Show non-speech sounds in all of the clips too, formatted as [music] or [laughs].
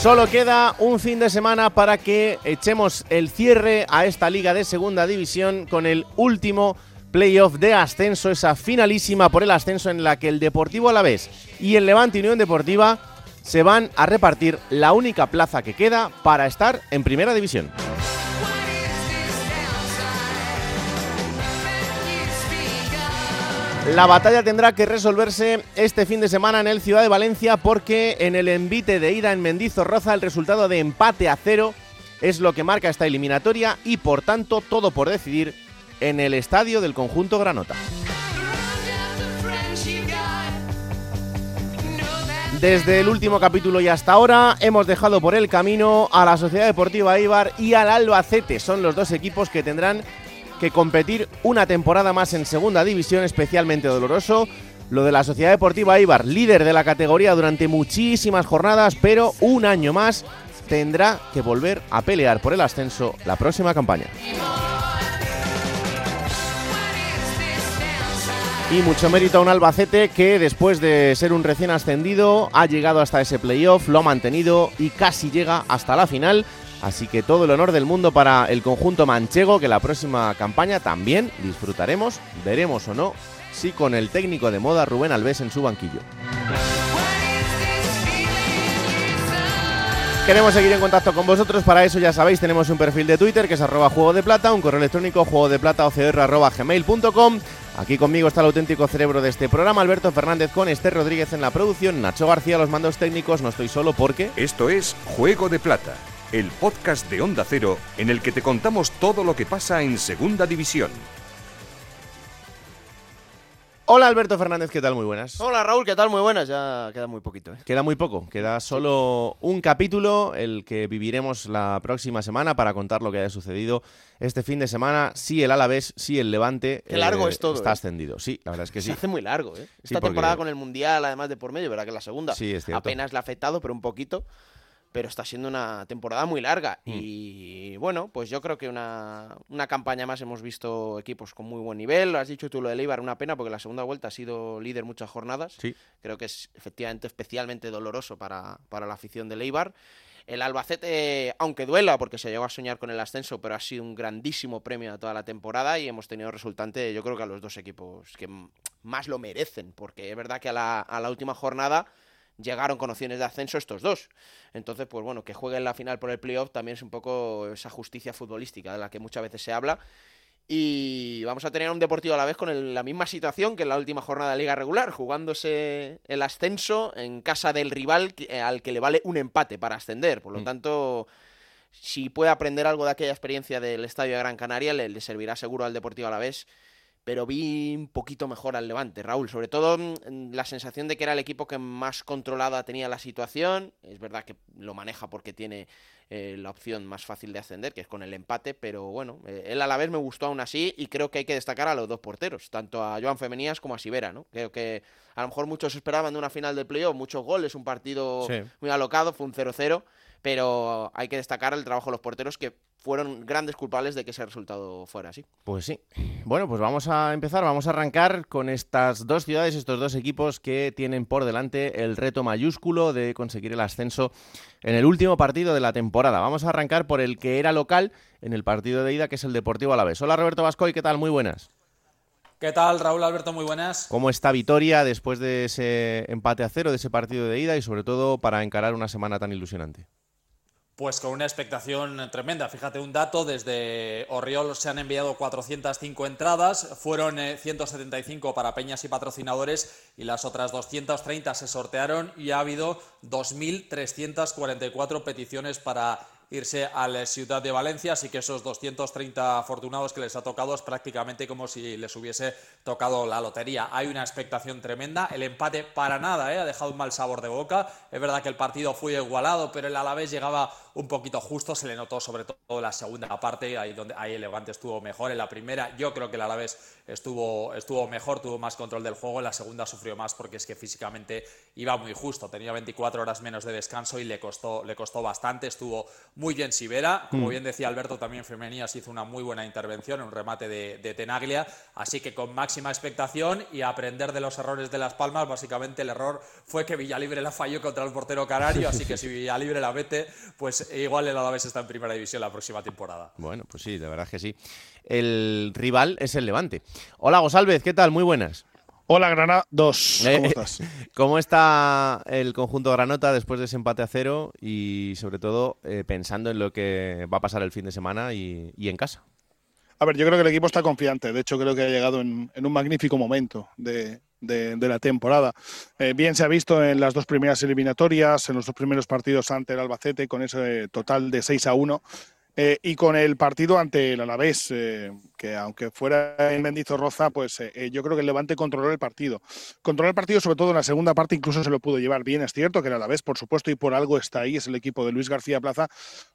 Solo queda un fin de semana para que echemos el cierre a esta liga de Segunda División con el último playoff de ascenso, esa finalísima por el ascenso en la que el Deportivo Alavés y el Levante Unión Deportiva se van a repartir la única plaza que queda para estar en Primera División. La batalla tendrá que resolverse este fin de semana en el Ciudad de Valencia porque en el envite de ida en Mendizorroza el resultado de empate a cero es lo que marca esta eliminatoria y por tanto todo por decidir en el estadio del conjunto Granota. Desde el último capítulo y hasta ahora hemos dejado por el camino a la Sociedad Deportiva Ibar y al Albacete. Son los dos equipos que tendrán que competir una temporada más en segunda división, especialmente doloroso. Lo de la Sociedad Deportiva Ibar, líder de la categoría durante muchísimas jornadas, pero un año más tendrá que volver a pelear por el ascenso la próxima campaña. Y mucho mérito a un Albacete que después de ser un recién ascendido ha llegado hasta ese playoff, lo ha mantenido y casi llega hasta la final. Así que todo el honor del mundo para el conjunto manchego, que la próxima campaña también disfrutaremos, veremos o no, si con el técnico de moda Rubén Alves en su banquillo. Queremos seguir en contacto con vosotros, para eso ya sabéis, tenemos un perfil de Twitter que es arroba juego de plata, un correo electrónico juego de plata gmail.com. Aquí conmigo está el auténtico cerebro de este programa, Alberto Fernández con Esther Rodríguez en la producción, Nacho García los mandos técnicos, no estoy solo porque... Esto es Juego de Plata, el podcast de Onda Cero en el que te contamos todo lo que pasa en Segunda División. Hola Alberto Fernández, ¿qué tal? Muy buenas. Hola Raúl, ¿qué tal? Muy buenas. Ya queda muy poquito. ¿eh? Queda muy poco, queda solo un capítulo, el que viviremos la próxima semana para contar lo que haya sucedido este fin de semana. Sí, el Alavés, sí, el Levante. Qué largo es todo, Está ¿eh? ascendido, sí, la verdad es que sí. Se hace muy largo, ¿eh? Sí, Esta porque- temporada con el Mundial, además de por medio, ¿verdad? Que la segunda Sí, es cierto. apenas le ha afectado, pero un poquito. Pero está siendo una temporada muy larga. Mm. Y bueno, pues yo creo que una, una campaña más hemos visto equipos con muy buen nivel. Lo has dicho tú lo de Leibar, una pena porque la segunda vuelta ha sido líder muchas jornadas. Sí. Creo que es efectivamente especialmente doloroso para, para la afición de Leibar. El Albacete, aunque duela, porque se llegó a soñar con el ascenso, pero ha sido un grandísimo premio a toda la temporada y hemos tenido resultante, yo creo que a los dos equipos que más lo merecen, porque es verdad que a la, a la última jornada llegaron con opciones de ascenso estos dos. Entonces, pues bueno, que jueguen la final por el playoff también es un poco esa justicia futbolística de la que muchas veces se habla. Y vamos a tener un Deportivo a la vez con el- la misma situación que en la última jornada de Liga Regular, jugándose el ascenso en casa del rival eh, al que le vale un empate para ascender. Por lo Mm. tanto, si puede aprender algo de aquella experiencia del Estadio de Gran Canaria, le, le servirá seguro al Deportivo a la vez. Pero vi un poquito mejor al Levante, Raúl. Sobre todo mm, la sensación de que era el equipo que más controlada tenía la situación. Es verdad que lo maneja porque tiene eh, la opción más fácil de ascender, que es con el empate, pero bueno, eh, él a la vez me gustó aún así y creo que hay que destacar a los dos porteros, tanto a Joan Femenías como a Sivera, ¿no? Creo que a lo mejor muchos esperaban de una final del playoff, muchos goles, un partido Sí. muy alocado, fue un 0-0, pero hay que destacar el trabajo de los porteros que fueron grandes culpables de que ese resultado fuera así. Pues sí. Bueno, pues vamos a empezar, vamos a arrancar con estas dos ciudades, estos dos equipos que tienen por delante el reto mayúsculo de conseguir el ascenso en el último partido de la temporada. Vamos a arrancar por el que era local en el partido de ida, que es el Deportivo Alavés. Hola Roberto Vascoy, ¿qué tal? Muy buenas. ¿Qué tal, Raúl Alberto? Muy buenas. ¿Cómo está Vitoria después de ese empate a cero, de ese partido de ida y sobre todo para encarar una semana tan ilusionante? Pues con una expectación tremenda. Fíjate un dato, desde Orriol se han enviado 405 entradas, fueron eh, 175 para peñas y patrocinadores y las otras 230 se sortearon y ha habido 2.344 peticiones para irse a la ciudad de Valencia, así que esos 230 afortunados que les ha tocado es prácticamente como si les hubiese tocado la lotería. Hay una expectación tremenda, el empate para nada, ¿eh? ha dejado un mal sabor de boca. Es verdad que el partido fue igualado, pero el Alavés llegaba un poquito justo, se le notó sobre todo la segunda parte, ahí donde ahí el Levante estuvo mejor. En la primera, yo creo que el Alavés estuvo, estuvo mejor, tuvo más control del juego. En la segunda sufrió más porque es que físicamente iba muy justo. Tenía 24 horas menos de descanso y le costó, le costó bastante. Estuvo muy bien Sivera. Como mm. bien decía Alberto, también Femenías hizo una muy buena intervención, un remate de, de Tenaglia. Así que con máxima expectación y aprender de los errores de Las Palmas, básicamente el error fue que Villalibre la falló contra el portero canario. así que si Villalibre la mete, pues igual el Alavés está en primera división la próxima temporada. Bueno, pues sí, de verdad que sí. El rival es el Levante. Hola, Gosalvez, ¿qué tal? Muy buenas. Hola, Granada 2. ¿Cómo eh, estás? [laughs] ¿Cómo está el conjunto Granota después de ese empate a cero y, sobre todo, eh, pensando en lo que va a pasar el fin de semana y, en casa? A ver, yo creo que el equipo está confiante. De hecho, creo que ha llegado en, un magnífico momento de, la temporada. Eh, bien se ha visto en las dos primeras eliminatorias, en los dos primeros partidos ante el Albacete, con ese total de 6 a 1. y con el partido ante el Alavés, que aunque fuera en Mendizorroza, pues eh, eh, yo creo que el Levante controló el partido. Controló el partido sobre todo en la segunda parte, incluso se lo pudo llevar bien, es cierto que era la vez, por supuesto, y por algo está ahí, es el equipo de Luis García Plaza,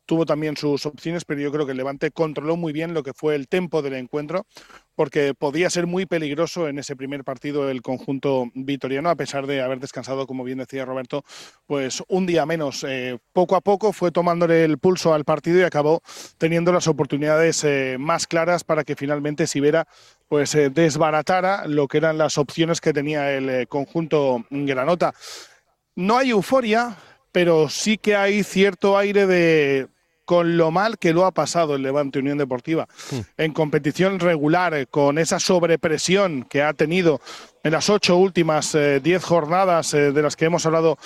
tuvo también sus opciones, pero yo creo que el Levante controló muy bien lo que fue el tempo del encuentro, porque podía ser muy peligroso en ese primer partido el conjunto vitoriano, a pesar de haber descansado, como bien decía Roberto, pues un día menos. Eh, poco a poco fue tomándole el pulso al partido y acabó teniendo las oportunidades más claras para que finalmente Sibera pues eh, desbaratara lo que eran las opciones que tenía el eh, conjunto Granota. No hay euforia, pero sí que hay cierto aire de con lo mal que lo ha pasado el Levante Unión Deportiva hmm. en competición regular, eh, con esa sobrepresión que ha tenido en las ocho últimas diez jornadas de las que hemos hablado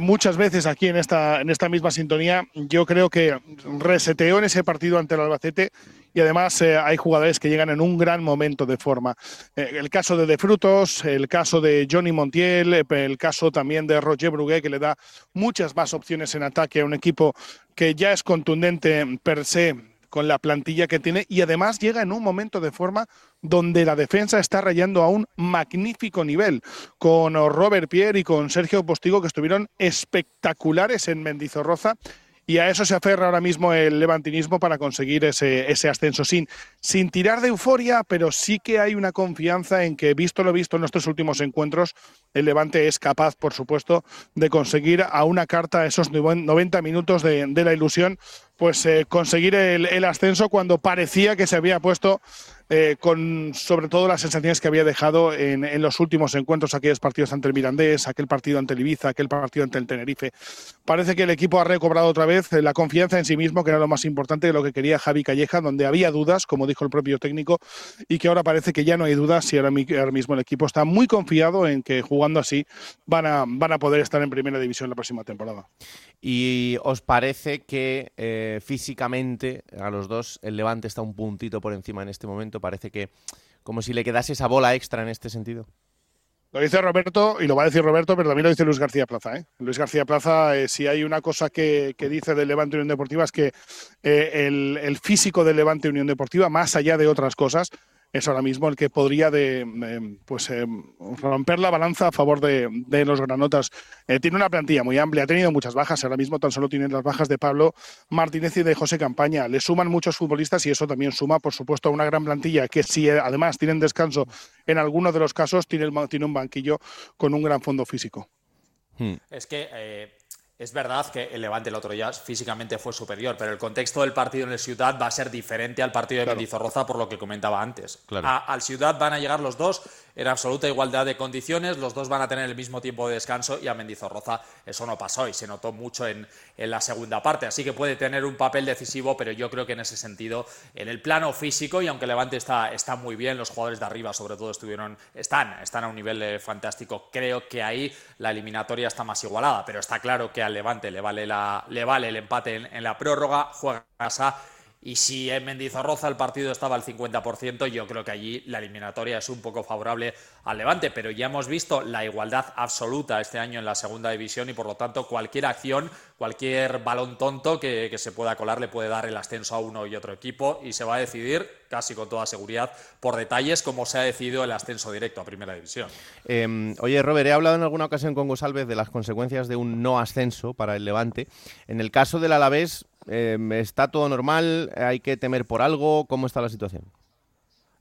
muchas veces aquí en esta, en esta misma sintonía, yo creo que reseteó en ese partido ante el Albacete y además eh, hay jugadores que llegan en un gran momento de forma. Eh, el caso de De Frutos, el caso de Johnny Montiel, eh, el caso también de Roger Brugué, que le da muchas más opciones en ataque a un equipo que ya es contundente per se con la plantilla que tiene y además llega en un momento de forma donde la defensa está rayando a un magnífico nivel, con Robert Pierre y con Sergio Postigo que estuvieron espectaculares en Mendizorroza y a eso se aferra ahora mismo el levantinismo para conseguir ese, ese ascenso. Sin, tirar de euforia, pero sí que hay una confianza en que, visto lo visto en nuestros últimos encuentros, el Levante es capaz, por supuesto, de conseguir a una carta esos 90 minutos de, la ilusión, pues eh, conseguir el, ascenso cuando parecía que se había puesto eh, con sobre todo las sensaciones que había dejado en, los últimos encuentros, aquellos partidos ante el Mirandés, aquel partido ante el Ibiza, aquel partido ante el Tenerife. Parece que el equipo ha recobrado otra vez la confianza en sí mismo, que era lo más importante de lo que quería Javi Calleja, donde había dudas, como dijo el propio técnico, y que ahora parece que ya no hay dudas y ahora, mismo el equipo está muy confiado en que jugando así van a, van a poder estar en primera división la próxima temporada. ¿Y os parece que eh, físicamente a los dos el Levante está un puntito por encima en este momento? Parece que como si le quedase esa bola extra en este sentido. Lo dice Roberto y lo va a decir Roberto, pero también lo dice Luis García Plaza. ¿eh? Luis García Plaza, eh, si hay una cosa que, dice del Levante Unión Deportiva es que eh, el, el, físico del Levante Unión Deportiva, más allá de otras cosas, es ahora mismo el que podría de, pues, eh, romper la balanza a favor de, los granotas. Eh, tiene una plantilla muy amplia, ha tenido muchas bajas, ahora mismo tan solo tiene las bajas de Pablo Martínez y de José Campaña. Le suman muchos futbolistas y eso también suma, por supuesto, a una gran plantilla que si eh, además tienen descanso en algunos de los casos, tiene, tiene un banquillo con un gran fondo físico. Hmm. Es que es verdad que el Levante el otro día físicamente fue superior, pero el contexto del partido en el Ciudad va a ser diferente al partido de Mendizorroza por lo que comentaba antes. al Ciudad van a llegar los dos en absoluta igualdad de condiciones, los dos van a tener el mismo tiempo de descanso y a Mendizorroza eso no pasó y se notó mucho en, la segunda parte. Así que puede tener un papel decisivo, pero yo creo que en ese sentido, en el plano físico, y aunque Levante está, está muy bien, los jugadores de arriba sobre todo estuvieron, están, están a un nivel eh, fantástico, creo que ahí la eliminatoria está más igualada, pero está claro que al Levante le vale, la, le vale el empate en, en la prórroga, juega a casa Y si en Mendizorroza el partido estaba al 50%, yo creo que allí la eliminatoria es un poco favorable al Levante, pero ya hemos visto la igualdad absoluta este año en la segunda división y por lo tanto cualquier acción, cualquier balón tonto que, se pueda colar le puede dar el ascenso a uno y otro equipo y se va a decidir casi con toda seguridad por detalles como se ha decidido el ascenso directo a primera división. Em, oye, Robert, he hablado en alguna ocasión con Gosalvez de las consecuencias de un no ascenso para el Levante. En el caso del Alavés, Em, ¿Está todo normal? ¿Hay que temer por algo? ¿Cómo está la situación?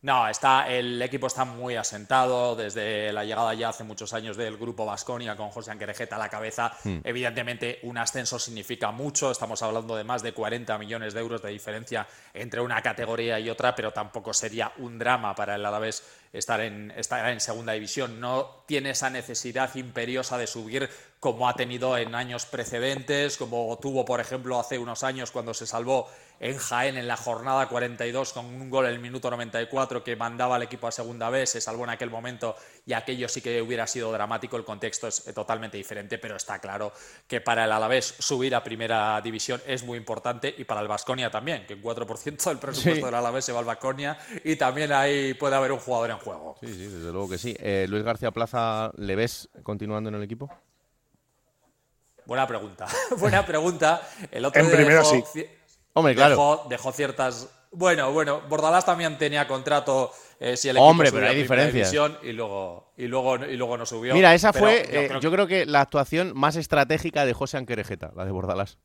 No, está, el equipo está muy asentado desde la llegada ya hace muchos años del grupo Vasconia con José Anquerejeta a la cabeza. Hmm. Evidentemente, un ascenso significa mucho. Estamos hablando de más de 40 millones de euros de diferencia entre una categoría y otra, pero tampoco sería un drama para el Alavés estar en, estar en segunda división. No tiene esa necesidad imperiosa de subir como ha tenido en años precedentes, como tuvo, por ejemplo, hace unos años cuando se salvó en Jaén en la jornada 42 con un gol en el minuto 94 que mandaba al equipo a segunda vez, se salvó en aquel momento y aquello sí que hubiera sido dramático, el contexto es totalmente diferente, pero está claro que para el Alavés subir a primera división es muy importante y para el Vasconia también, que un 4% del presupuesto del Alavés se va al Vasconia y también ahí puede haber un jugador en juego. Sí, sí, desde luego que sí. Eh, Luis García Plaza, ¿le ves continuando en el equipo? Buena pregunta. [laughs] Buena pregunta. El otro en primera sí. Hombre, claro. Dejó, ciertas. Bueno, bueno, Bordalás también tenía contrato eh, si el equipo Hombre, pero hay diferencias. Y luego, y, luego, y luego no subió. Mira, esa fue, yo, eh, creo... yo, creo que la actuación más estratégica de José Anquerejeta, la de Bordalás.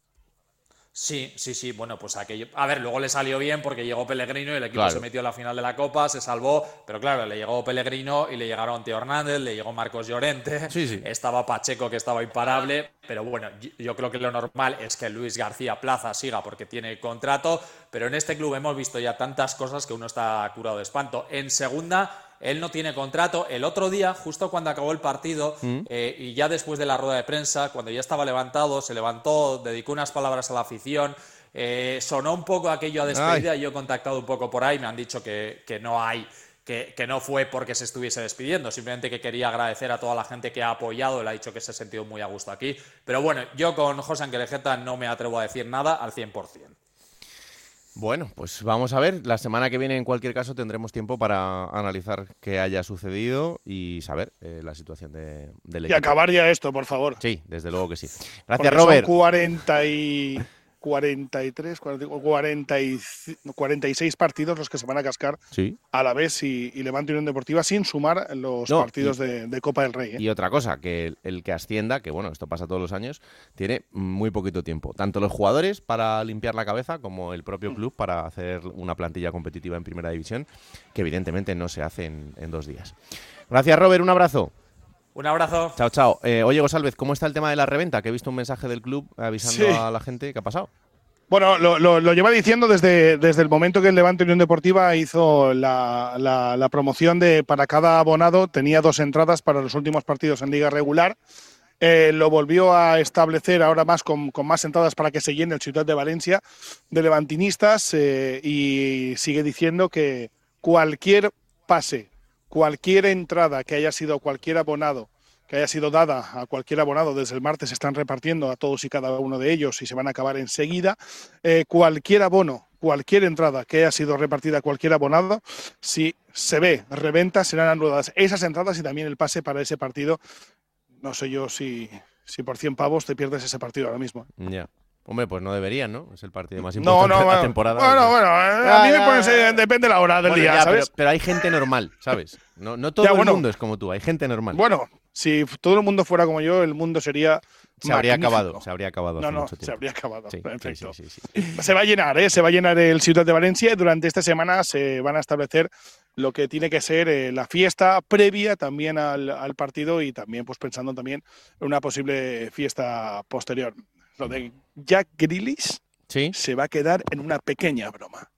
Sí, sí, sí. Bueno, pues aquello. A ver, luego le salió bien porque llegó Pellegrino y el equipo se metió en la final de la Copa, se salvó. Pero claro, le llegó Pellegrino y le llegaron Teo Hernández, le llegó Marcos Llorente. Sí, sí. Estaba Pacheco que estaba imparable. Pero bueno, yo creo que lo normal es que Luis García Plaza siga porque tiene contrato. Pero en este club hemos visto ya tantas cosas que uno está curado de espanto. En segunda él no tiene contrato. El otro día, justo cuando acabó el partido, mm. eh, y ya después de la rueda de prensa, cuando ya estaba levantado, se levantó, dedicó unas palabras a la afición. Eh, sonó un poco aquello a despedida. Yo he contactado un poco por ahí, me han dicho que, no hay. Que, no fue porque se estuviese despidiendo, simplemente que quería agradecer a toda la gente que ha apoyado, él ha dicho que se ha sentido muy a gusto aquí. Pero bueno, yo con José Angelejeta no me atrevo a decir nada al 100%. Bueno, pues vamos a ver. La semana que viene, en cualquier caso, tendremos tiempo para analizar qué haya sucedido y saber eh, la situación de, del equipo. Y acabar ya esto, por favor. Sí, desde luego que sí. Gracias, Robert. Son 40 y 43, 40, y 46 partidos los que se van a cascar a la vez y, Levante Unión Deportiva sin sumar los partidos de, Copa del Rey. ¿eh? Y otra cosa, que el, que ascienda, que bueno, esto pasa todos los años, tiene muy poquito tiempo. Tanto los jugadores para limpiar la cabeza como el propio club para hacer una plantilla competitiva en primera división, que evidentemente no se hace en, en dos días. Gracias, Robert. Un abrazo. Un abrazo. Chao, chao. Eh, oye, Gosalvez, ¿cómo está el tema de la reventa? Que he visto un mensaje del club avisando a la gente. ¿Qué ha pasado? Bueno, lo, lleva diciendo desde, desde el momento que el Levante Unión Deportiva hizo la, promoción de para cada abonado tenía dos entradas para los últimos partidos en liga regular. Eh, lo volvió a establecer ahora más con, más entradas para que se llene el Ciudad de Valencia de levantinistas eh, y sigue diciendo que cualquier pase cualquier entrada que haya sido cualquier abonado, que haya sido dada a cualquier abonado desde el martes, se están repartiendo a todos y cada uno de ellos y se van a acabar enseguida. Eh, cualquier abono, cualquier entrada que haya sido repartida a cualquier abonado, si se ve reventa, serán anuladas esas entradas y también el pase para ese partido. No sé yo si, si por 100 pavos te pierdes ese partido ahora mismo. Ya. Hombre, pues no deberían, ¿no? Es el partido más importante de la temporada. Bueno, bueno, eh, a mí me depende la hora del día, ¿sabes? Pero, hay gente normal, ¿sabes? No, no todo el mundo es como tú, hay gente normal. Bueno, si todo el mundo fuera como yo, el mundo sería se habría acabado, se habría acabado. No, no, se habría acabado. Perfecto. se va a llenar, ¿eh? Se va a llenar el Ciudad de Valencia y durante esta semana se van a establecer lo que tiene que ser eh, la fiesta previa también al, al, partido y también pues pensando también en una posible fiesta posterior lo de Jack Grealish se va a quedar en una pequeña broma.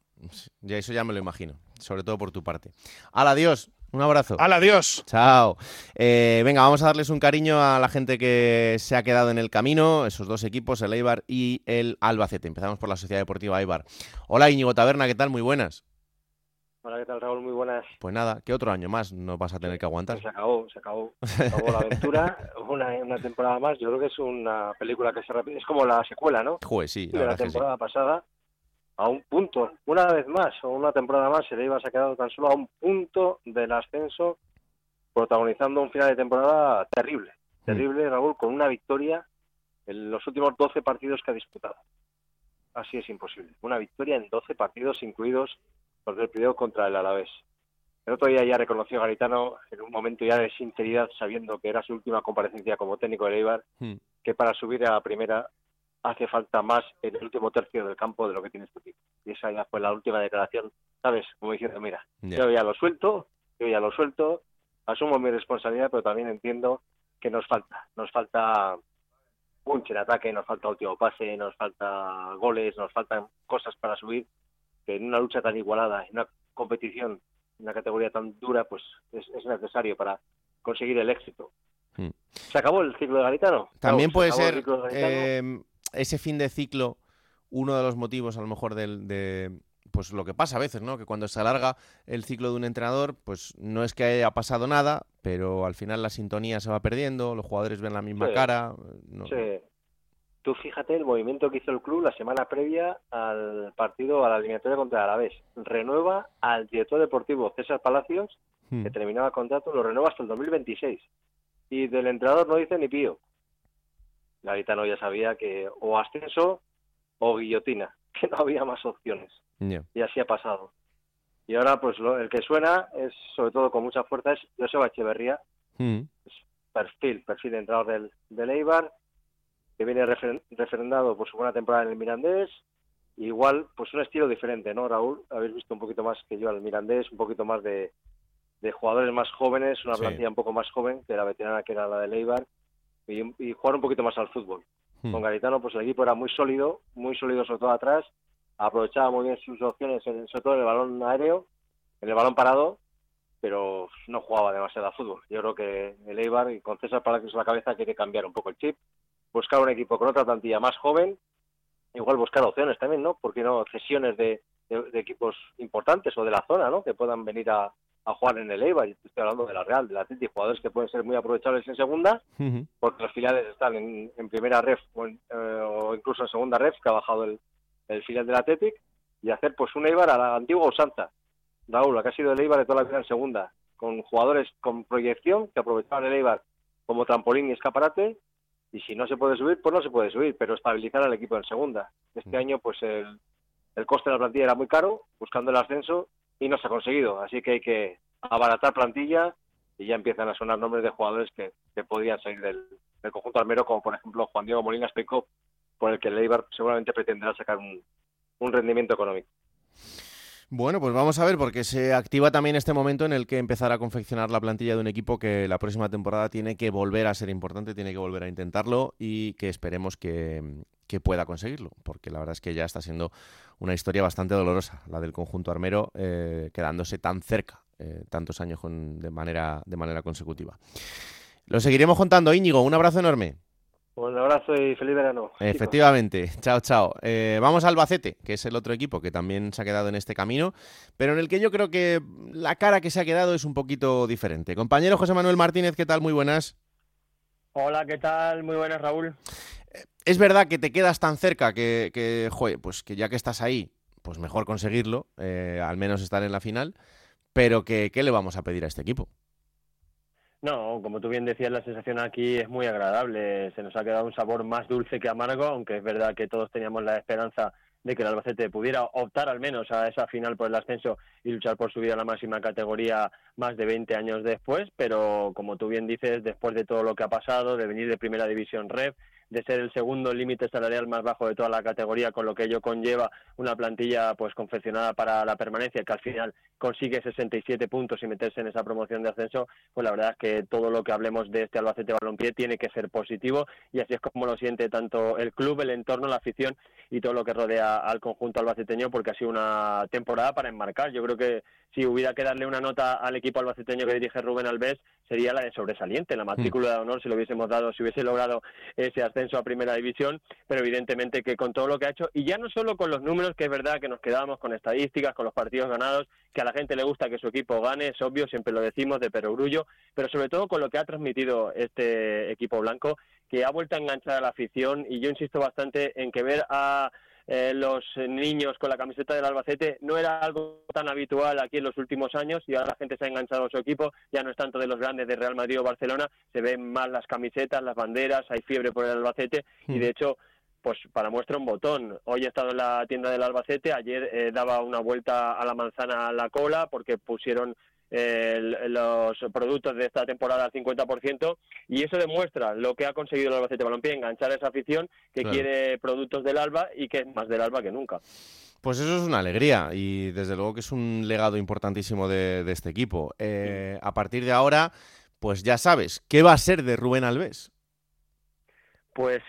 Ya eso ya me lo imagino, sobre todo por tu parte. Al adiós. Un abrazo. Al adiós. Chao. Eh, venga, vamos a darles un cariño a la gente que se ha quedado en el camino, esos dos equipos, el Eibar y el Albacete. Empezamos por la Sociedad Deportiva Eibar. Hola Íñigo Taberna, ¿qué tal? Muy buenas. Hola, ¿qué tal, Raúl? Muy buenas. Pues nada, ¿qué otro año más no vas a tener que aguantar? se acabó, se acabó. Se acabó la aventura, [laughs] una, una, temporada más. Yo creo que es una película que se repite, es como la secuela, ¿no? Joder, sí. de la temporada pasada, a un punto una vez más, o una temporada más, el Eibar se ha quedado tan solo a un punto del ascenso, protagonizando un final de temporada terrible, terrible, Raúl, con una victoria en los últimos 12 partidos que ha disputado. Así es imposible. Una victoria en 12 partidos, incluidos los del periodo contra el Alavés. El otro día ya reconoció Garitano, en un momento ya de sinceridad, sabiendo que era su última comparecencia como técnico de Eibar, Hmm. que para subir a la primera hace falta más en el último tercio del campo de lo que tiene este equipo. Y esa ya fue la última declaración, ¿sabes? Como diciendo, mira, yo ya lo suelto, yo ya lo suelto, asumo mi responsabilidad, pero también entiendo que nos falta, nos falta punch en ataque, nos falta último pase, nos falta goles, nos faltan cosas para subir, que en una lucha tan igualada, en una competición, en una categoría tan dura, pues es, es necesario para conseguir el éxito. Hmm. ¿Se acabó el ciclo de Garitano? También Raúl, ¿se puede ser eh, ese fin de ciclo uno de los motivos, a lo mejor, del, de pues lo que pasa a veces, ¿no? Que cuando se alarga el ciclo de un entrenador, pues no es que haya pasado nada, pero al final la sintonía se va perdiendo, los jugadores ven la misma Sí. cara. no- Sí. Tú fíjate el movimiento que hizo el club la semana previa al partido, a la eliminatoria contra el Alavés. Renueva al director deportivo César Palacios, Hmm. que terminaba el contrato, lo renueva hasta el 2026. Y del entrenador no dice ni pío. Garitano ya sabía que o ascenso o guillotina, [laughs] que no había más opciones. Y así ha pasado. Y ahora, pues lo- el que suena es, sobre todo con mucha fuerza, es Joseba Echeverría, Hmm. perfil, perfil de entrenador del, del Eibar, que viene refren- refrendado por su buena temporada en el Mirandés. Igual, pues un estilo diferente, ¿no, Raúl? Habéis visto un poquito más que yo al Mirandés, un poquito más de, de jugadores más jóvenes, una Sí. plantilla un poco más joven que la veterana que era la del Eibar, y, y jugar un poquito más al fútbol. Hmm. Con Garitano, pues el equipo era muy sólido, muy sólido sobre todo atrás, aprovechaba muy bien sus opciones, en- sobre todo en el balón aéreo, en el balón parado, pero no jugaba demasiado a fútbol. Yo creo que el Eibar, y con César Palacios a la cabeza, quiere cambiar un poco el chip, buscar un equipo con otra plantilla más joven, igual buscar opciones también, ¿no? Porque no cesiones de, de- de equipos importantes o de la zona, ¿no? Que puedan venir a, a jugar en el Eibar. Yo estoy hablando de la Real, del Atlético, jugadores que pueden ser muy aprovechables en segunda, porque los filiales están en, en primera ref o, en- eh, o incluso en segunda ref, que ha bajado el, el filial del Athletic, y hacer pues un Eibar a la antigua usanza. Raúl, la que ha sido el Eibar de toda la vida en segunda, con jugadores con proyección que aprovechaban el Eibar como trampolín y escaparate, y si no se puede subir, pues no se puede subir, pero estabilizar al equipo en segunda. Este año, pues el, el coste de la plantilla era muy caro, buscando el ascenso, y no se ha conseguido, así que hay que abaratar plantilla y ya empiezan a sonar nombres de jugadores que, que podrían salir del, del conjunto armero, como por ejemplo Juan Diego Molina Stoikov, por el que el Eibar seguramente pretenderá sacar un, un rendimiento económico. Bueno, pues vamos a ver, porque se activa también este momento en el que empezará a confeccionar la plantilla de un equipo que la próxima temporada tiene que volver a ser importante, tiene que volver a intentarlo y que esperemos que, que pueda conseguirlo, porque la verdad es que ya está siendo una historia bastante dolorosa, la del conjunto armero, eh, quedándose tan cerca eh, tantos años con- de, manera, de manera consecutiva. Lo seguiremos contando, Íñigo, un abrazo enorme. Un abrazo y feliz verano. chicos. Efectivamente, chao, chao. Eh, vamos a Albacete, que es el otro equipo que también se ha quedado en este camino, pero en el que yo creo que la cara que se ha quedado es un poquito diferente. Compañero José Manuel Martínez, ¿qué tal? Muy buenas. Hola, ¿qué tal? Muy buenas, Raúl. Es verdad que te quedas tan cerca que, que joder, pues que ya que estás ahí, pues mejor conseguirlo, eh, al menos estar en la final, pero que, ¿qué le vamos a pedir a este equipo? No, como tú bien decías, la sensación aquí es muy agradable. Se nos ha quedado un sabor más dulce que amargo, aunque es verdad que todos teníamos la esperanza de que el Albacete pudiera optar al menos a esa final por el ascenso y luchar por subir a la máxima categoría más de 20 años después, pero como tú bien dices, después de todo lo que ha pasado, de venir de Primera División Rev, de ser el segundo límite salarial más bajo de toda la categoría, con lo que ello conlleva una plantilla pues confeccionada para la permanencia, que al final consigue 67 puntos y meterse en esa promoción de ascenso, pues la verdad es que todo lo que hablemos de este Albacete Balompié tiene que ser positivo y así es como lo siente tanto el club, el entorno, la afición y todo lo que rodea al conjunto albaceteño porque ha sido una temporada para enmarcar. Yo creo que si hubiera que darle una nota al equipo albaceteño que dirige Rubén Alves sería la de sobresaliente, la matrícula de honor si lo hubiésemos dado, si hubiese logrado ese ascenso a primera división, pero evidentemente que con todo lo que ha hecho y ya no solo con los números, que es verdad que nos quedamos con estadísticas, con los partidos ganados, que a la gente le gusta que su equipo gane, es obvio, siempre lo decimos de perogrullo, pero sobre todo con lo que ha transmitido este equipo blanco, que ha vuelto a enganchar a la afición y yo insisto bastante en que ver a eh, los niños con la camiseta del Albacete no era algo tan habitual aquí en los últimos años y ahora la gente se ha enganchado a su equipo, ya no es tanto de los grandes de Real Madrid o Barcelona, se ven más las camisetas, las banderas, hay fiebre por el Albacete y de hecho pues para muestra un botón. Hoy he estado en la tienda del Albacete, ayer eh, daba una vuelta a la manzana a la cola porque pusieron los productos de esta temporada al 50% y eso demuestra lo que ha conseguido el Albacete Balompié, enganchar a esa afición que quiere productos del Alba y que es más del Alba que nunca. Pues eso es una alegría y desde luego que es un legado importantísimo de, este equipo. Eh, a partir de ahora, pues ya sabes, ¿qué va a ser de Rubén Alves? Pues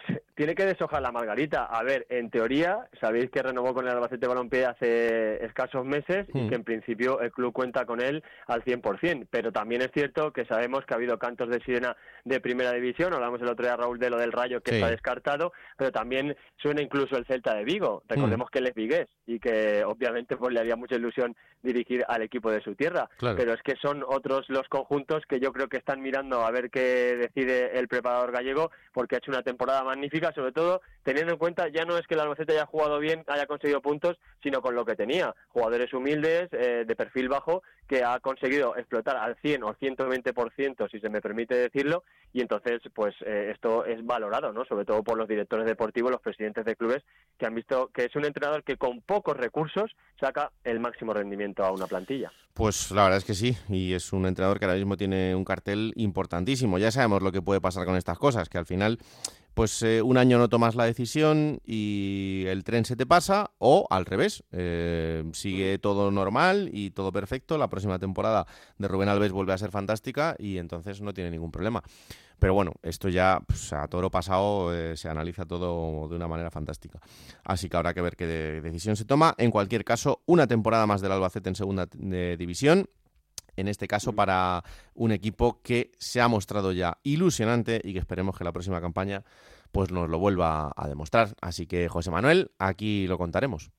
tiene que deshojar la margarita. A ver, en teoría, sabéis que renovó con el Albacete Balompié hace escasos meses y hmm. que en principio el club cuenta con él al 100%. Pero también es cierto que sabemos que ha habido cantos de sirena de primera división. Hablamos el otro día, Raúl, de lo del Rayo que está descartado, pero también suena incluso el Celta de Vigo. Recordemos hmm. que él es vigués y que obviamente pues, le haría mucha ilusión dirigir al equipo de su tierra. Pero es que son otros los conjuntos que yo creo que están mirando a ver qué decide el preparador gallego porque ha hecho una temporada magnífica sobre todo teniendo en cuenta ya no es que el Albacete haya jugado bien, haya conseguido puntos, sino con lo que tenía. Jugadores humildes, eh, de perfil bajo, que ha conseguido explotar al 100 o 120%, si se me permite decirlo, y entonces, pues eh, esto es valorado, ¿no? Sobre todo por los directores deportivos, los presidentes de clubes, que han visto que es un entrenador que con pocos recursos saca el máximo rendimiento a una plantilla. Pues la verdad es que sí, y es un entrenador que ahora mismo tiene un cartel importantísimo. Ya sabemos lo que puede pasar con estas cosas, que al final pues eh, un año no tomas la decisión y el tren se te pasa, o al revés, eh, sigue todo normal y todo perfecto, la próxima temporada de Rubén Alves vuelve a ser fantástica y entonces no tiene ningún problema. Pero bueno, esto ya pues, a todo lo pasado eh, se analiza todo de una manera fantástica. Así que habrá que ver qué decisión se toma. En cualquier caso, una temporada más del Albacete en segunda división en este caso para un equipo que se ha mostrado ya ilusionante y que esperemos que la próxima campaña pues nos lo vuelva a demostrar. Así que José Manuel, aquí lo contaremos.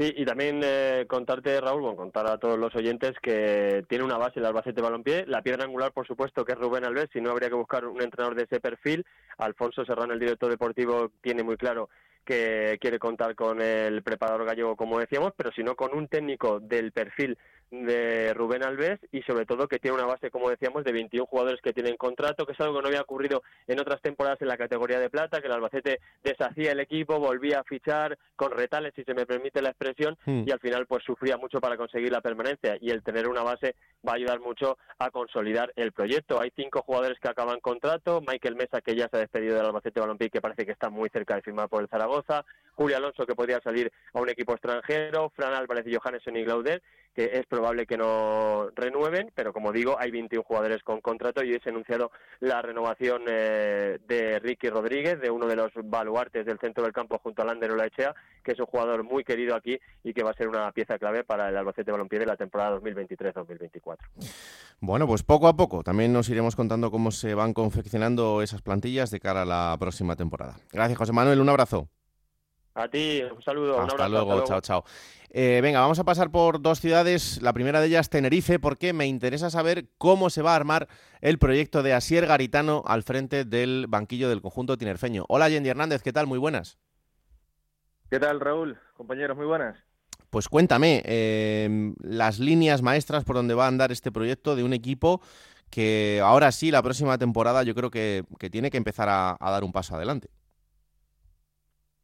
Sí, y también eh, contarte, Raúl, bueno, contar a todos los oyentes que tiene una base el Albacete Balompié, la piedra angular, por supuesto, que es Rubén Alves, si no habría que buscar un entrenador de ese perfil. Alfonso Serrano, el director deportivo, tiene muy claro que quiere contar con el preparador gallego, como decíamos, pero si no con un técnico del perfil de Rubén Alves y sobre todo que tiene una base, como decíamos, de 21 jugadores que tienen contrato, que es algo que no había ocurrido en otras temporadas en la categoría de plata, que el Albacete deshacía el equipo, volvía a fichar con retales, si se me permite la expresión, hmm. y al final pues sufría mucho para conseguir la permanencia y el tener una base va a ayudar mucho a consolidar el proyecto. Hay cinco jugadores que acaban contrato, Michael Mesa que ya se ha despedido del Albacete Balompié que parece que está muy cerca de firmar por el Zaragoza, Julio Alonso que podría salir a un equipo extranjero, Fran Álvarez y Johannes y Glauder que es probable que no renueven, pero como digo, hay 21 jugadores con contrato y es anunciado la renovación eh, de Ricky Rodríguez, de uno de los baluartes del centro del campo junto a Lander Olaechea, que es un jugador muy querido aquí y que va a ser una pieza clave para el Albacete Balompié de la temporada 2023-2024. Bueno, pues poco a poco también nos iremos contando cómo se van confeccionando esas plantillas de cara a la próxima temporada. Gracias, José Manuel, un abrazo. A ti, un saludo. Hasta, luego, chao, chao. Eh, venga, vamos a pasar por dos ciudades. La primera de ellas, Tenerife, porque me interesa saber cómo se va a armar el proyecto de Asier Garitano al frente del banquillo del conjunto tinerfeño. Hola, Yendi Hernández, ¿qué tal? Muy buenas. ¿Qué tal, Raúl? Compañeros, muy buenas. Pues cuéntame em, las líneas maestras por donde va a andar este proyecto de un equipo que ahora sí, la próxima temporada, yo creo que, tiene que empezar a dar un paso adelante.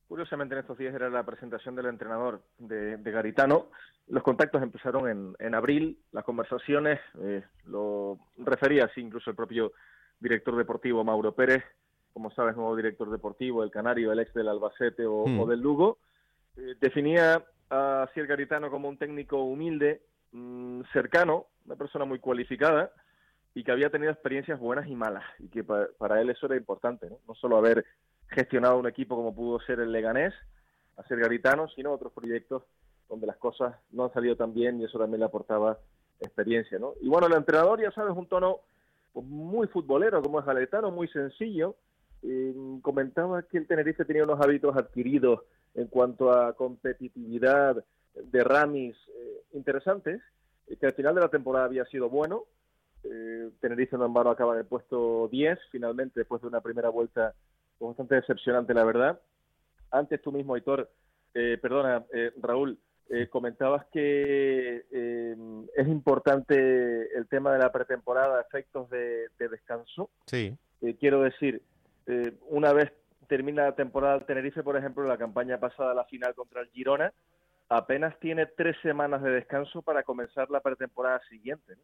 Curiosamente en estos días era la presentación del entrenador de, Garitano. Los contactos empezaron en, abril, las conversaciones, eh, lo refería así incluso el propio director deportivo Mauro Pérez, como sabes, nuevo director deportivo del Canario, el ex del Albacete o, hmm. del Lugo. Eh, definía a Cier Garitano como un técnico humilde, mm, cercano, una persona muy cualificada y que había tenido experiencias buenas y malas y que para, él eso era importante, ¿no? no solo haber gestionado un equipo como pudo ser el Leganés, a ser Garitano, sino otros proyectos donde las cosas no han salido tan bien y eso también le aportaba experiencia, ¿no? Y bueno, el entrenador, ya sabes, un tono pues, muy futbolero, como es Garitano, muy sencillo. comentaba que el Tenerife tenía unos hábitos adquiridos en cuanto a competitividad de Ramis eh, interesantes, que al final de la temporada había sido bueno. Eh, Tenerife, no embargo, acaba en el puesto 10, finalmente, después de una primera vuelta bastante decepcionante, la verdad. Antes tú mismo, Aitor, Eh, perdona, eh, Raúl, eh, comentabas que es importante el tema de la pretemporada, efectos de, descanso. Sí. quiero decir, una vez termina la temporada del Tenerife, por ejemplo, la campaña pasada, la final contra el Girona, apenas tiene tres semanas de descanso para comenzar la pretemporada siguiente.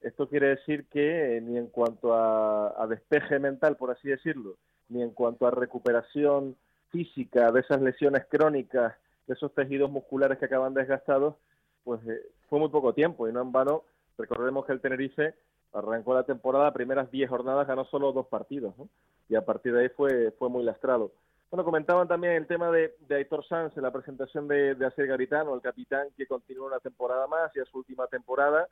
Esto quiere decir que ni en cuanto a, despeje mental, por así decirlo, ni en cuanto a recuperación física de esas lesiones crónicas, de esos tejidos musculares que acaban desgastados, pues eh, fue muy poco tiempo y no en vano. Recordemos que el Tenerife arrancó la temporada, primeras 10 jornadas ganó solo dos partidos, y a partir de ahí fue, fue muy lastrado. Bueno, comentaban también el tema de, Aitor Sanz en la presentación de, de Garitano, el capitán que continúa una temporada más, y a su última temporada.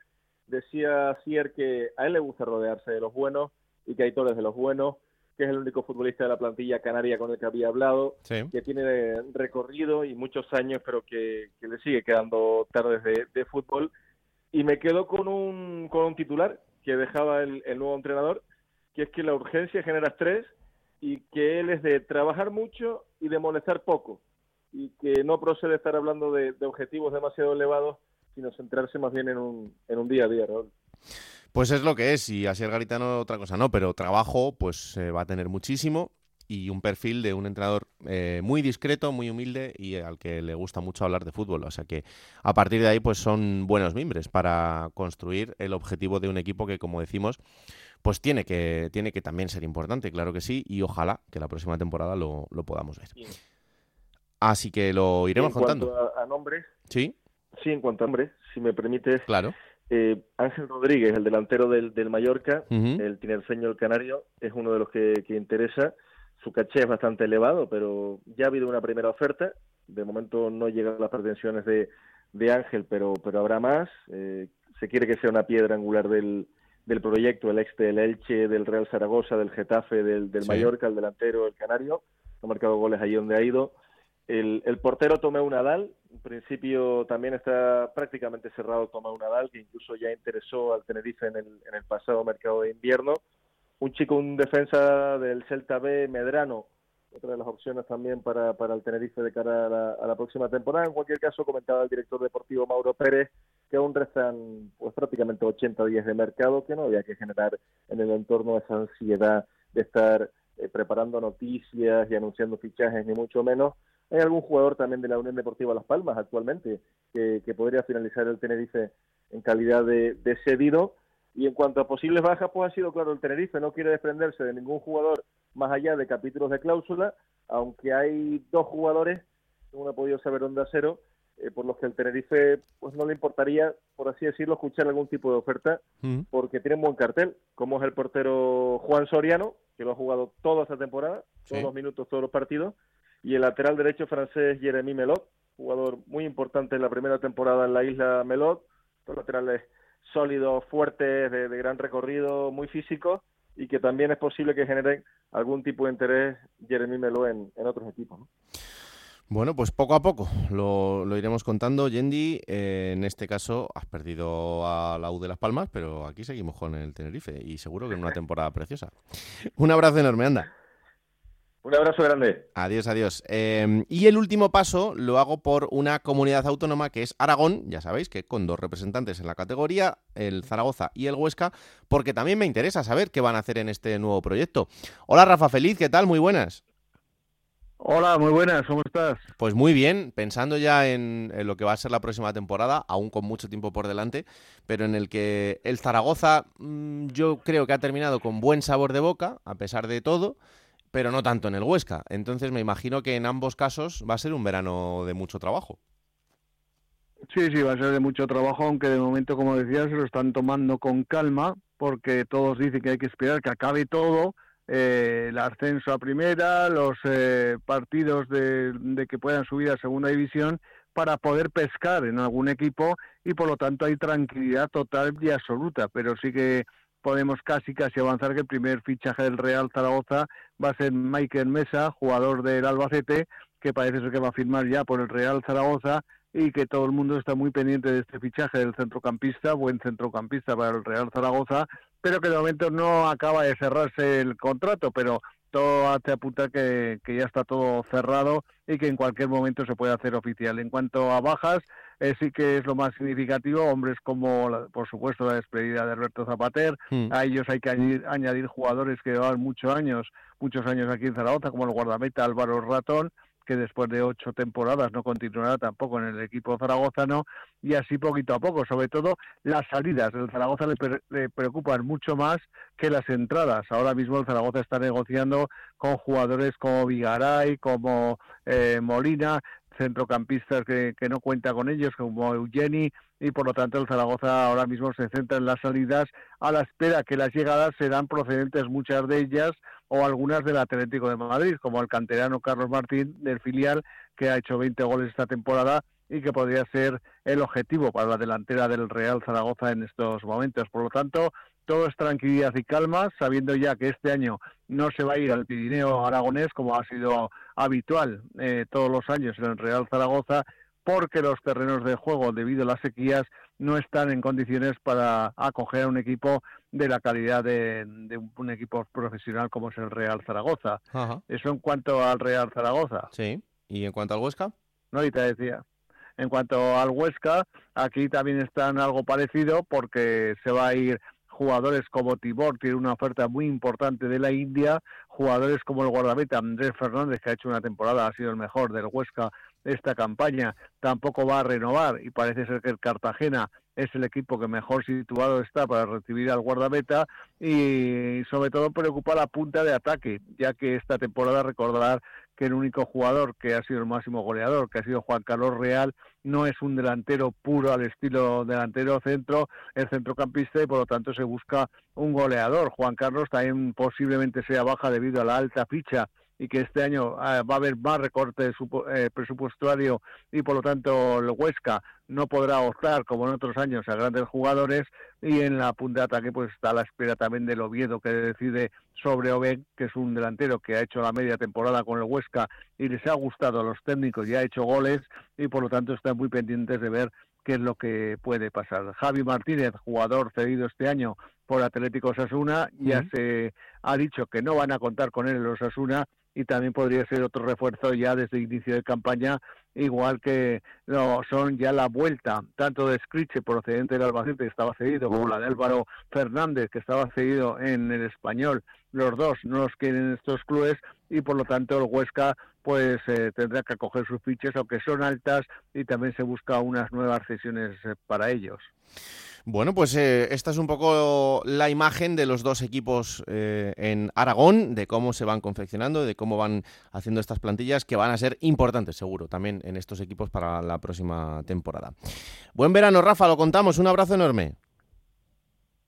Decía Cier que a él le gusta rodearse de los buenos y que Aitor es de los buenos, que es el único futbolista de la plantilla canaria con el que había hablado, que tiene recorrido y muchos años, pero que, le sigue quedando tardes de, fútbol. Y me quedo con un, con un titular que dejaba el, el nuevo entrenador, que es que la urgencia genera estrés y que él es de trabajar mucho y de molestar poco. Y que no procede estar hablando de, objetivos demasiado elevados, sino centrarse más bien en un, en un día a día, Pues es lo que es, y así el Garitano otra cosa no, pero trabajo pues va a tener muchísimo y un perfil de un entrenador eh, muy discreto, muy humilde y al que le gusta mucho hablar de fútbol. O sea que a partir de ahí pues son buenos mimbres para construir el objetivo de un equipo que, como decimos, pues tiene que, tiene que también ser importante, claro que sí, y ojalá que la próxima temporada lo, podamos ver. Así que lo iremos contando. A, a, nombres. Sí. Sí, en cuanto a nombres, si me permites. Claro. Eh, Ángel Rodríguez, el delantero del, del Mallorca, el tinerfeño el canario, es uno de los que, interesa. Su caché es bastante elevado, pero ya ha habido una primera oferta. De momento no llegan las pretensiones de, de Ángel, pero, pero habrá más. Eh, se quiere que sea una piedra angular del, del proyecto, el ex del Elche, del Real Zaragoza, del Getafe, del, del Mallorca, el delantero, el Canario, ha marcado goles allí donde ha ido. El, el portero Tomeu Nadal, en principio también está prácticamente cerrado Tomeu Nadal, que incluso ya interesó al Tenerife en el, en el pasado mercado de invierno. Un chico, un defensa del Celta B, Medrano, otra de las opciones también para, para el Tenerife de cara a la, próxima temporada. En cualquier caso, comentaba el director deportivo Mauro Pérez que aún restan pues prácticamente 80 días de mercado, que no había que generar en el entorno esa ansiedad de estar eh, preparando noticias y anunciando fichajes, ni mucho menos. Hay algún jugador también de la Unión Deportiva Las Palmas actualmente que, podría finalizar el Tenerife en calidad de, de, cedido. Y en cuanto a posibles bajas, pues ha sido claro, el Tenerife no quiere desprenderse de ningún jugador más allá de capítulos de cláusula, aunque hay dos jugadores, uno ha podido saber dónde cero, eh, por los que el Tenerife pues no le importaría, por así decirlo, escuchar algún tipo de oferta, mm. porque tiene un buen cartel, como es el portero Juan Soriano, que lo ha jugado toda esta temporada, todos los minutos, todos los partidos, y el lateral derecho francés Jeremy Melot, jugador muy importante en la primera temporada en la isla Melot, dos laterales sólidos, fuertes, de, gran recorrido, muy físicos, y que también es posible que generen algún tipo de interés Jeremy Melot en, en otros equipos. ¿no? Bueno, pues poco a poco lo, iremos contando. Yendi, eh, en este caso has perdido a la U de Las Palmas, pero aquí seguimos con el Tenerife y seguro que en una temporada preciosa. Un abrazo enorme, anda. Un abrazo grande. Adiós, adiós. Em, y el último paso lo hago por una comunidad autónoma que es Aragón, ya sabéis que con dos representantes en la categoría, el Zaragoza y el Huesca, porque también me interesa saber qué van a hacer en este nuevo proyecto. Hola Rafa Feliz, ¿qué tal? Muy buenas. Hola, muy buenas, ¿cómo estás? Pues muy bien, pensando ya en, lo que va a ser la próxima temporada, aún con mucho tiempo por delante, pero en el que el Zaragoza mm, yo creo que ha terminado con buen sabor de boca, a pesar de todo, pero no tanto en el Huesca. Entonces me imagino que en ambos casos va a ser un verano de mucho trabajo. Sí, sí, va a ser de mucho trabajo, aunque de momento, como decías, se lo están tomando con calma, porque todos dicen que hay que esperar que acabe todo eh, el ascenso a primera, los eh, partidos de, que puedan subir a segunda división para poder pescar en algún equipo y por lo tanto hay tranquilidad total y absoluta, pero sí que podemos casi casi avanzar que el primer fichaje del Real Zaragoza va a ser Michael Mesa, jugador del Albacete, que parece ser que va a firmar ya por el Real Zaragoza y que todo el mundo está muy pendiente de este fichaje del centrocampista, buen centrocampista para el Real Zaragoza, pero que de momento no acaba de cerrarse el contrato, pero todo hace apunta que, que ya está todo cerrado y que en cualquier momento se puede hacer oficial. En cuanto a bajas, eh, sí que es lo más significativo. Hombres como, por supuesto, la despedida de Alberto Zapater. Mm. A ellos hay que añadir, añadir jugadores que llevan muchos años, muchos años aquí en Zaragoza, como el guardameta Álvaro Ratón, que después de ocho temporadas no continuará tampoco en el equipo zaragozano y así poquito a poco. Sobre todo las salidas del Zaragoza le, pre- le preocupan mucho más que las entradas. Ahora mismo el Zaragoza está negociando con jugadores como Vigaray, como eh, Molina, centrocampistas que, no cuenta con ellos, como Eugeni, y por lo tanto el Zaragoza ahora mismo se centra en las salidas a la espera que las llegadas serán procedentes muchas de ellas o algunas del Atlético de Madrid, como el canterano Carlos Martín del filial que ha hecho 20 goles esta temporada y que podría ser el objetivo para la delantera del Real Zaragoza en estos momentos. Por lo tanto, todo es tranquilidad y calma, sabiendo ya que este año no se va a ir al Pirineo aragonés como ha sido habitual eh, todos los años en el Real Zaragoza, porque los terrenos de juego, debido a las sequías, no están en condiciones para acoger a un equipo de la calidad de, de un equipo profesional como es el Real Zaragoza. Ajá. Eso en cuanto al Real Zaragoza. Sí. ¿Y en cuanto al Huesca? No, y te decía. En cuanto al Huesca, aquí también están algo parecido porque se va a ir jugadores como Tibor, tiene una oferta muy importante de la India, jugadores como el guardameta Andrés Fernández, que ha hecho una temporada, ha sido el mejor del Huesca esta campaña, tampoco va a renovar y parece ser que el Cartagena es el equipo que mejor situado está para recibir al guardameta y sobre todo preocupa la punta de ataque, ya que esta temporada recordar que el único jugador que ha sido el máximo goleador, que ha sido Juan Carlos Real, no es un delantero puro al estilo delantero centro, el centrocampista y por lo tanto se busca un goleador. Juan Carlos también posiblemente sea baja debido a la alta ficha y que este año eh, va a haber más recorte eh, presupuestario y por lo tanto el Huesca no podrá optar como en otros años a grandes jugadores y en la punta de ataque pues está a la espera también del Oviedo que decide sobre Oben, que es un delantero que ha hecho la media temporada con el Huesca y les ha gustado a los técnicos y ha hecho goles y por lo tanto están muy pendientes de ver qué es lo que puede pasar. Javi Martínez, jugador cedido este año por Atlético Osasuna, ya Ujú. se ha dicho que no van a contar con él en los Osasuna y también podría ser otro refuerzo ya desde inicio de campaña, igual que no, son ya la vuelta tanto de Scriche procedente del Albacete que estaba cedido como la de Álvaro Fernández que estaba cedido en el español. Los dos no los quieren estos clubes y por lo tanto el Huesca pues eh, tendrá que acoger sus fichas aunque son altas y también se busca unas nuevas cesiones eh, para ellos. Bueno, pues eh, esta es un poco la imagen de los dos equipos eh, en Aragón, de cómo se van confeccionando, de cómo van haciendo estas plantillas que van a ser importantes, seguro, también en estos equipos para la próxima temporada. Buen verano, Rafa, lo contamos. Un abrazo enorme.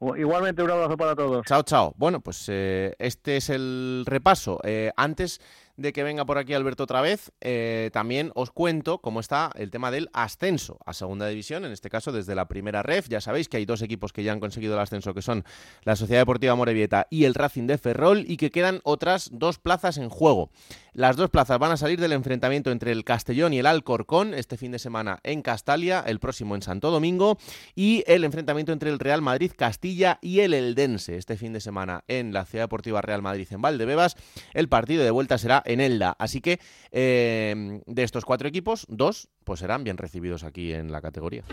Igualmente un abrazo para todos. Chao, chao. Bueno, pues eh, este es el repaso. Eh, antes de que venga por aquí Alberto otra vez, eh, también os cuento cómo está el tema del ascenso a segunda división, en este caso desde la primera ref. Ya sabéis que hay dos equipos que ya han conseguido el ascenso, que son la Sociedad Deportiva Morevieta y el Racing de Ferrol, y que quedan otras dos plazas en juego. Las dos plazas van a salir del enfrentamiento entre el Castellón y el Alcorcón este fin de semana en Castalia, el próximo en Santo Domingo, y el enfrentamiento entre el Real Madrid Castilla y el Eldense este fin de semana en la Ciudad Deportiva Real Madrid en Valdebebas. El partido de vuelta será en Elda, así que eh, de estos cuatro equipos, dos pues serán bien recibidos aquí en la categoría.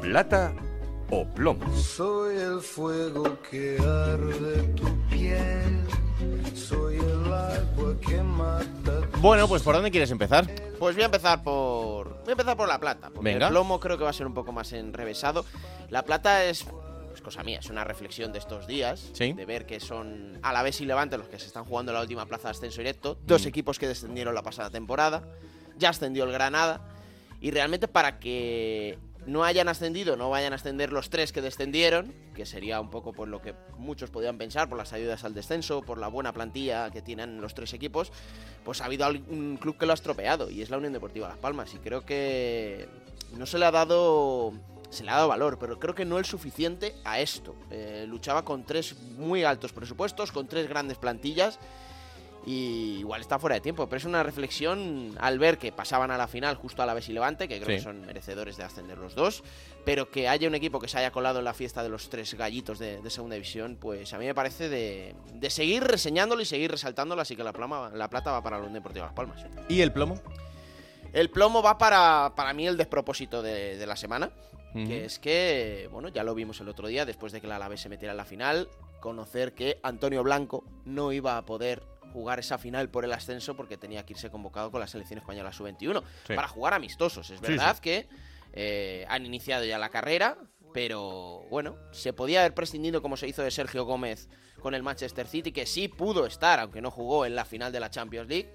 Plata o plomo. Soy el fuego que arde tu piel. Bueno, pues ¿por dónde quieres empezar? Pues voy a empezar por. Voy a empezar por la plata. Porque Venga. el plomo creo que va a ser un poco más enrevesado. La plata es. Es cosa mía, es una reflexión de estos días. Sí. De ver que son a la vez y Levante los que se están jugando la última plaza de ascenso directo. Dos Mm. equipos que descendieron la pasada temporada. Ya ascendió el Granada. Y realmente para que no hayan ascendido, no vayan a ascender los tres que descendieron, que sería un poco por lo que muchos podían pensar, por las ayudas al descenso, por la buena plantilla que tienen los tres equipos, pues ha habido un club que lo ha estropeado y es la Unión Deportiva Las Palmas. Y creo que no se le ha dado. Se le ha dado valor, pero creo que no el suficiente a esto. Eh, luchaba con tres muy altos presupuestos, con tres grandes plantillas. Y igual está fuera de tiempo. Pero es una reflexión al ver que pasaban a la final justo a la vez y Levante, que creo Sí. que son merecedores de ascender los dos, pero que haya un equipo que se haya colado en la fiesta de los tres gallitos de, de segunda división, pues a mí me parece de, de seguir reseñándolo y seguir resaltándolo, así que la, plama, la plata va para la Unión Deportiva Las Palmas. ¿Y el plomo? El plomo va para, para mí el despropósito de, de la semana, que es que, bueno, ya lo vimos el otro día, después de que la Alavés se metiera en la final, conocer que Antonio Blanco no iba a poder jugar esa final por el ascenso porque tenía que irse convocado con la selección española sub-21 Sí. para jugar amistosos. Es verdad sí. que eh, han iniciado ya la carrera, pero bueno, se podía haber prescindido como se hizo de Sergio Gómez con el Manchester City, que sí pudo estar, aunque no jugó en la final de la Champions League,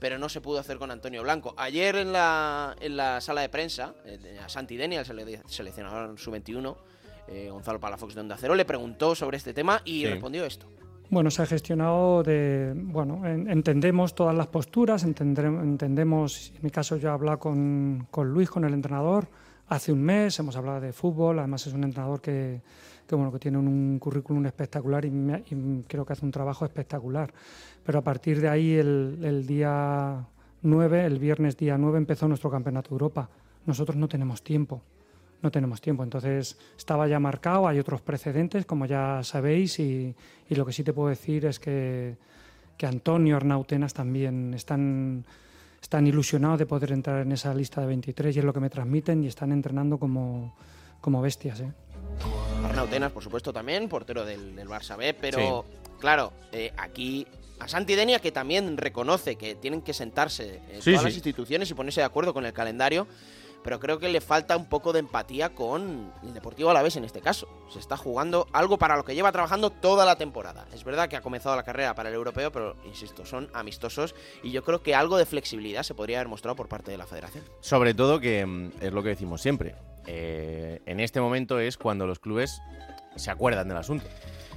pero no se pudo hacer con Antonio Blanco. Ayer en la, en la sala de prensa, a Santi Deni, el sele- seleccionador sub-21, eh, Gonzalo Palafox de Onda Cero, le preguntó sobre este tema y Sí. respondió esto. Bueno, se ha gestionado de, bueno, en- entendemos todas las posturas, entendrem- entendemos, en mi caso yo he hablado con, con Luis, con el entrenador, hace un mes, hemos hablado de fútbol, además es un entrenador que, que, bueno, que tiene un currículum espectacular y, me- y creo que hace un trabajo espectacular. Pero a partir de ahí, el, el día 9, el viernes día 9, empezó nuestro Campeonato de Europa. Nosotros no tenemos tiempo no tenemos tiempo. Entonces estaba ya marcado, hay otros precedentes, como ya sabéis, y, y lo que sí te puedo decir es que, que Antonio Arnautenas también están, están ilusionados de poder entrar en esa lista de 23 y es lo que me transmiten y están entrenando como, como bestias. ¿eh? Arnautenas, por supuesto, también, portero del, del Barça B, pero claro, eh, aquí a Santi Denia, que también reconoce que tienen que sentarse eh, Sí, todas sí. las instituciones y ponerse de acuerdo con el calendario, pero creo que le falta un poco de empatía con el Deportivo Alavés en este caso. Se está jugando algo para lo que lleva trabajando toda la temporada. Es verdad que ha comenzado la carrera para el europeo, pero insisto, son amistosos y yo creo que algo de flexibilidad se podría haber mostrado por parte de la federación. Sobre todo que mm, es lo que decimos siempre. eh, en este momento es cuando los clubes se acuerdan del asunto.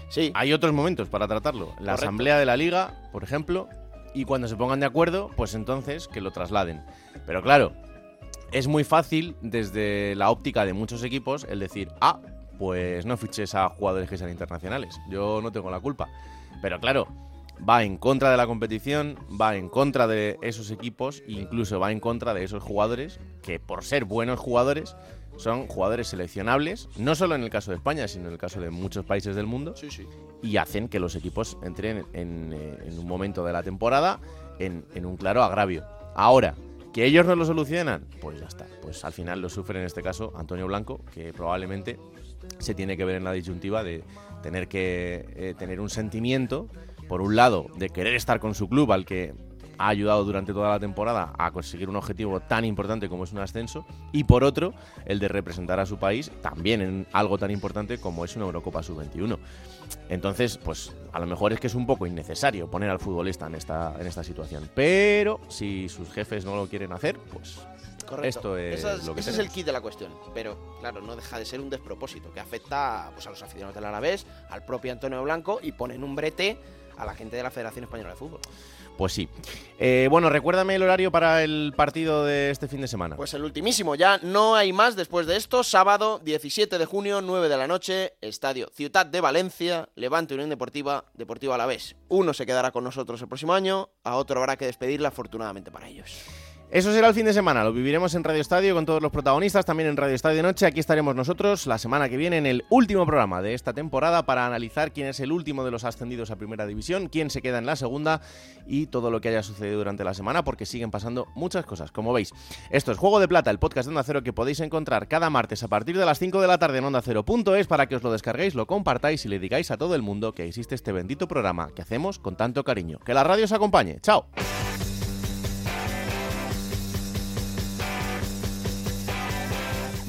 Sí. Hay otros momentos para tratarlo. La Correcto. asamblea de la liga, por ejemplo, y cuando se pongan de acuerdo, pues entonces que lo trasladen. Pero claro, es muy fácil desde la óptica de muchos equipos el decir, ah, pues no fiches a jugadores que sean internacionales. Yo no tengo la culpa. Pero claro, va en contra de la competición, va en contra de esos equipos e incluso va en contra de esos jugadores que por ser buenos jugadores son jugadores seleccionables, no solo en el caso de España, sino en el caso de muchos países del mundo, Sí, sí. y hacen que los equipos entren en, eh, en un momento de la temporada en, en un claro agravio. Ahora, que ellos no lo solucionan, pues ya está. Pues al final lo sufre en este caso Antonio Blanco, que probablemente se tiene que ver en la disyuntiva de tener que eh, tener un sentimiento, por un lado, de querer estar con su club al que ha ayudado durante toda la temporada a conseguir un objetivo tan importante como es un ascenso, y por otro, el de representar a su país también en algo tan importante como es una Eurocopa Sub-21. Entonces, pues a lo mejor es que es un poco innecesario poner al futbolista en esta, en esta situación. Pero si sus jefes no lo quieren hacer, pues Correcto. esto es lo que ese es el kit de la cuestión. Pero, claro, no deja de ser un despropósito que afecta pues, a los aficionados del Alavés, al propio Antonio Blanco y pone en un brete a la gente de la Federación Española de Fútbol. Pues sí. Eh, bueno, recuérdame el horario para el partido de este fin de semana. Pues el ultimísimo, ya no hay más después de esto. Sábado 17 de junio, 9 de la noche, Estadio Ciudad de Valencia, Levante Unión Deportiva, Deportivo Alavés. Uno se quedará con nosotros el próximo año, a otro habrá que despedirla afortunadamente para ellos. Eso será el fin de semana, lo viviremos en Radio Estadio con todos los protagonistas, también en Radio Estadio de Noche. Aquí estaremos nosotros la semana que viene en el último programa de esta temporada para analizar quién es el último de los ascendidos a Primera División, quién se queda en la segunda y todo lo que haya sucedido durante la semana, porque siguen pasando muchas cosas, como veis. Esto es Juego de Plata, el podcast de Onda Cero que podéis encontrar cada martes a partir de las 5 de la tarde en Onda Cero.es para que os lo descarguéis, lo compartáis y le digáis a todo el mundo que existe este bendito programa que hacemos con tanto cariño. Que la radio os acompañe. ¡Chao!